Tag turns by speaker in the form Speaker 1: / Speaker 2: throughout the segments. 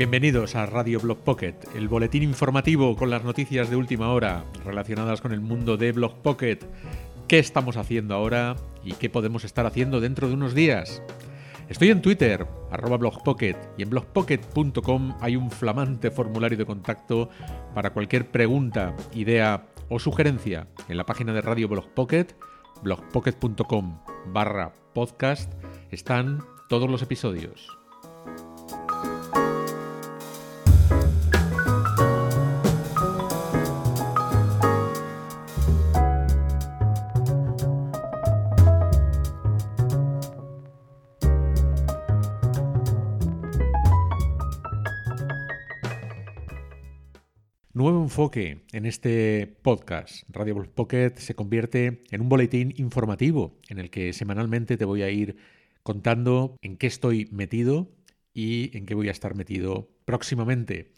Speaker 1: Bienvenidos a Radio Blog Pocket, el boletín informativo con las noticias de última hora relacionadas con el mundo de Blog Pocket. ¿Qué estamos haciendo ahora y qué podemos estar haciendo dentro de unos días? Estoy en Twitter, arroba blogpocket, y en blogpocket.com hay un flamante formulario de contacto para cualquier pregunta, idea o sugerencia en la página de Radio Blog Pocket, blogpocket.com barra podcast, están todos los episodios. Nuevo enfoque en este podcast. Radio Pocket se convierte en un boletín informativo en el que semanalmente te voy a ir contando en qué estoy metido y en qué voy a estar metido próximamente.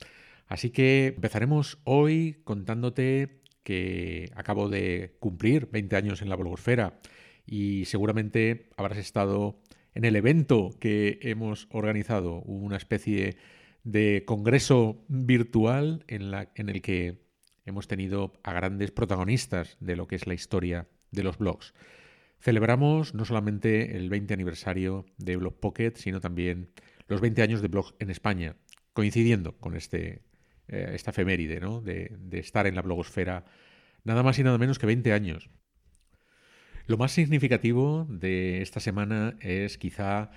Speaker 1: Así que empezaremos hoy contándote que acabo de cumplir 20 años en la blogosfera y seguramente habrás estado en el evento que hemos organizado, una especie de congreso virtual en, la, en el que hemos tenido a grandes protagonistas de lo que es la historia de los blogs. Celebramos no solamente el 20 aniversario de Blog Pocket, sino también los 20 años de blog en España, coincidiendo con este, eh, esta efeméride ¿no? de, de estar en la blogosfera nada más y nada menos que 20 años. Lo más significativo de esta semana es quizá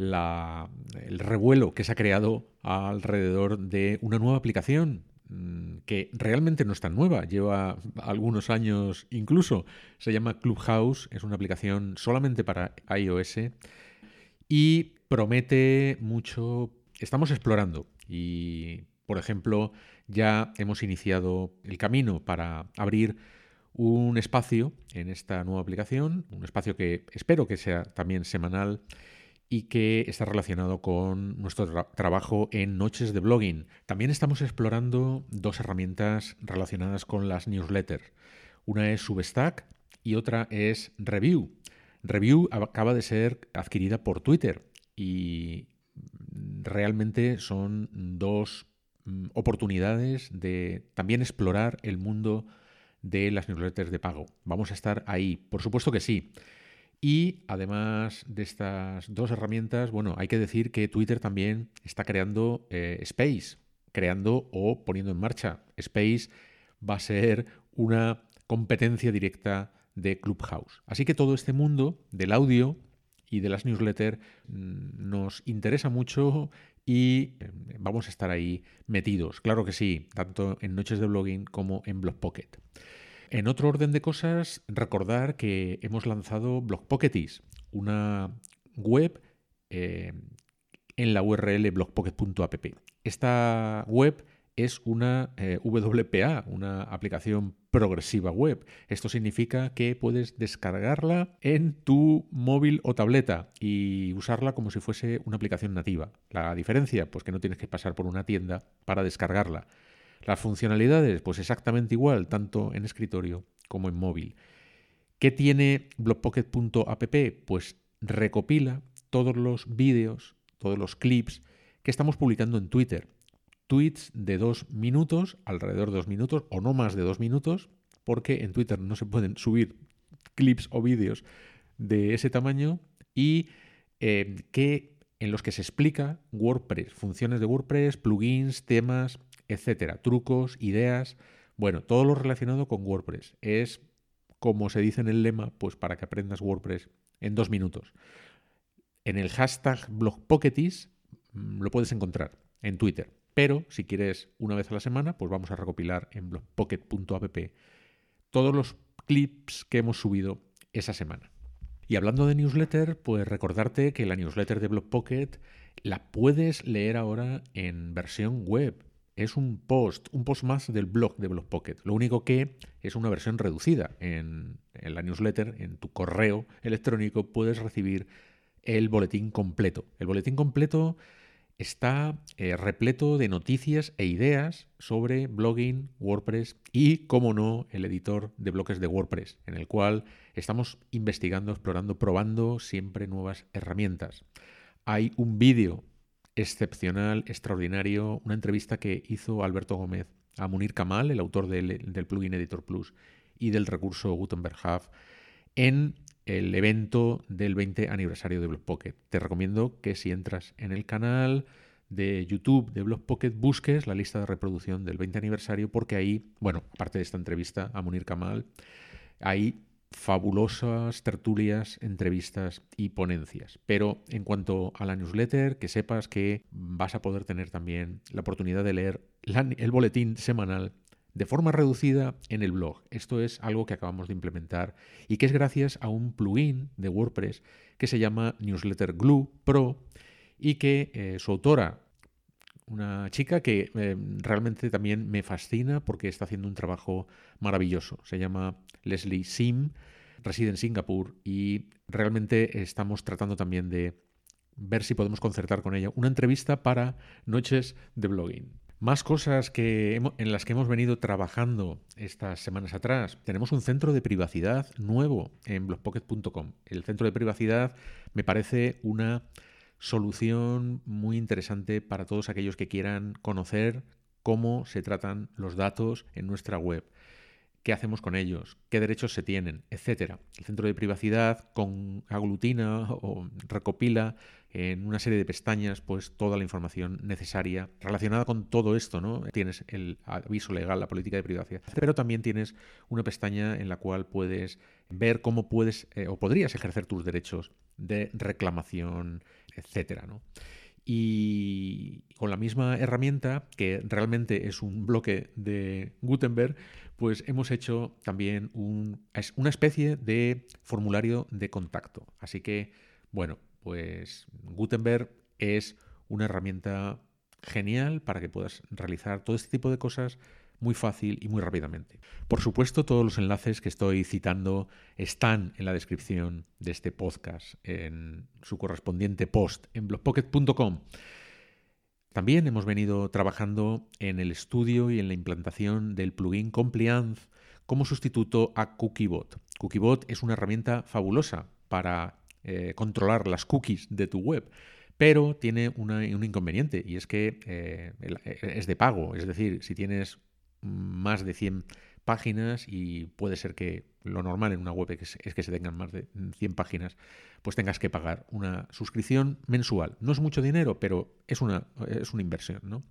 Speaker 1: el revuelo que se ha creado alrededor de una nueva aplicación mm, que realmente no es tan nueva, lleva algunos años incluso. Se llama Clubhouse, es una aplicación solamente para iOS y promete mucho. Estamos explorando y, por ejemplo, ya hemos iniciado el camino para abrir un espacio en esta nueva aplicación, un espacio que espero que sea también semanal y que está relacionado con nuestro trabajo en noches de blogging. También estamos explorando dos herramientas relacionadas con las newsletters. Una es Substack y otra es Review. Review acaba de ser adquirida por Twitter y realmente son dos mm, oportunidades de también explorar el mundo de las newsletters de pago. Vamos a estar ahí, por supuesto que sí. Y además de estas dos herramientas, bueno, hay que decir que Twitter también está creando eh, Space, creando o poniendo en marcha. Space va a ser una competencia directa de Clubhouse. Así que todo este mundo del audio y de las newsletters mm, nos interesa mucho y eh, vamos a estar ahí metidos. Claro que sí, tanto en Noches de Blogging como en Blog Pocket. En otro orden de cosas, recordar que hemos lanzado Blogpocketis, una web eh, en la URL blogpocket.app. Esta web es una eh, WPA, una aplicación progresiva web. Esto significa que puedes descargarla en tu móvil o tableta y usarla como si fuese una aplicación nativa. La diferencia, pues que no tienes que pasar por una tienda para descargarla. Las funcionalidades, pues exactamente igual, tanto en escritorio como en móvil. ¿Qué tiene blogpocket.app? Pues recopila todos los vídeos, todos los clips que estamos publicando en Twitter. Tweets de dos minutos, alrededor de dos minutos, o no más de dos minutos, porque en Twitter no se pueden subir clips o vídeos de ese tamaño y eh, que en los que se explica WordPress, funciones de WordPress, plugins, temas, etcétera, trucos, ideas, bueno, todo lo relacionado con WordPress. Es, como se dice en el lema, pues para que aprendas WordPress en dos minutos. En el hashtag blogpocketis mm, lo puedes encontrar en Twitter. Pero si quieres una vez a la semana, pues vamos a recopilar en blogpocket.app todos los clips que hemos subido esa semana. Y hablando de newsletter, pues recordarte que la newsletter de Blogpocket la puedes leer ahora en versión web es un post, un post más del blog de Blogpocket. Lo único que es una versión reducida. En, la newsletter, en tu correo electrónico, puedes recibir el boletín completo. El boletín completo está eh, repleto de noticias e ideas sobre blogging, WordPress y, como no, el editor de bloques de WordPress, en el cual estamos investigando, explorando, probando siempre nuevas herramientas. Hay un vídeo excepcional, extraordinario, una entrevista que hizo Alberto Gómez a Munir Kamal, el autor del, del plugin Editor Plus y del recurso Gutenberg Hub, en el evento del 20 aniversario de Blockpocket. Te recomiendo que si entras en el canal de YouTube de Blockpocket busques la lista de reproducción del 20 aniversario porque ahí, bueno, aparte de esta entrevista a Munir Kamal, hay fabulosas tertulias, entrevistas y ponencias. Pero en cuanto a la newsletter, que sepas que vas a poder tener también la oportunidad de leer el boletín semanal de forma reducida en el blog. Esto es algo que acabamos de implementar y que es gracias a un plugin de WordPress que se llama Newsletter Glue Pro y que eh, su autora, una chica que eh, realmente también me fascina porque está haciendo un trabajo maravilloso. Se llama Leslie Sim, reside en Singapur y realmente estamos tratando también de ver si podemos concertar con ella una entrevista para noches de blogging. Más cosas que en las que hemos venido trabajando estas semanas atrás. Tenemos un centro de privacidad nuevo en blogpocket.com. El centro de privacidad me parece una solución muy interesante para todos aquellos que quieran conocer cómo se tratan los datos en nuestra web qué hacemos con ellos, qué derechos se tienen, etcétera. El centro de privacidad con aglutina o recopila en una serie de pestañas pues toda la información necesaria relacionada con todo esto, ¿no? Tienes el aviso legal, la política de privacidad, pero también tienes una pestaña en la cual puedes ver cómo puedes eh, o podrías ejercer tus derechos de reclamación, etcétera, y con la misma herramienta, que realmente es un bloque de Gutenberg, pues hemos hecho también una especie de formulario de contacto. Así que, bueno, pues Gutenberg es una herramienta genial para que puedas realizar todo este tipo de cosas muy fácil y muy rápidamente. Por supuesto, todos los enlaces que estoy citando están en la descripción de este podcast, en su correspondiente post en blogpocket.com. También hemos venido trabajando en el estudio y en la implantación del plugin Compliance como sustituto a Cookiebot. Cookiebot es una herramienta fabulosa para eh, controlar las cookies de tu web, pero tiene un inconveniente y es que eh, es de pago. Es decir, si tienes más de 100 páginas y puede ser que lo normal en una web es, que se tengan más de 100 páginas, pues tengas que pagar una suscripción mensual. No es mucho dinero, pero es una, es una inversión, ¿no?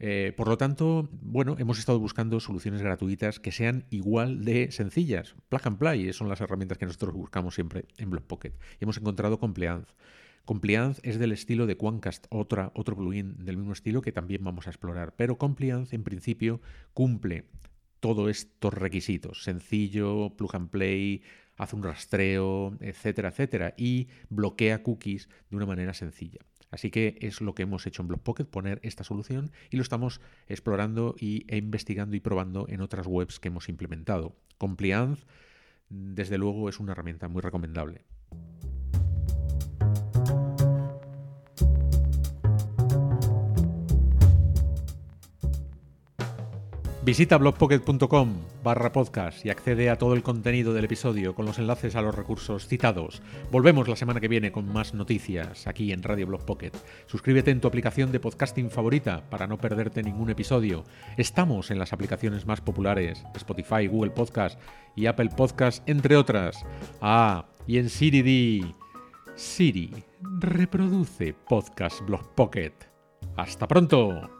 Speaker 1: Eh, por lo tanto, bueno, hemos estado buscando soluciones gratuitas que sean igual de sencillas. Plug and play son las herramientas que nosotros buscamos siempre en Blockpocket. Y hemos encontrado Compliance. Compliance es del estilo de Quancast, otra, otro plugin del mismo estilo que también vamos a explorar. Pero Compliance, en principio, cumple todos estos requisitos. Sencillo, plug and play, hace un rastreo, etcétera, etcétera. Y bloquea cookies de una manera sencilla. Así que es lo que hemos hecho en Blockpocket, poner esta solución y lo estamos explorando y, e investigando y probando en otras webs que hemos implementado. Compliance, desde luego, es una herramienta muy recomendable. Visita blogpocket.com barra podcast y accede a todo el contenido del episodio con los enlaces a los recursos citados. Volvemos la semana que viene con más noticias aquí en Radio Blog Pocket. Suscríbete en tu aplicación de podcasting favorita para no perderte ningún episodio. Estamos en las aplicaciones más populares, Spotify, Google Podcast y Apple Podcast, entre otras. Ah, y en Siri. Siri, reproduce Podcast Blog Pocket. ¡Hasta pronto!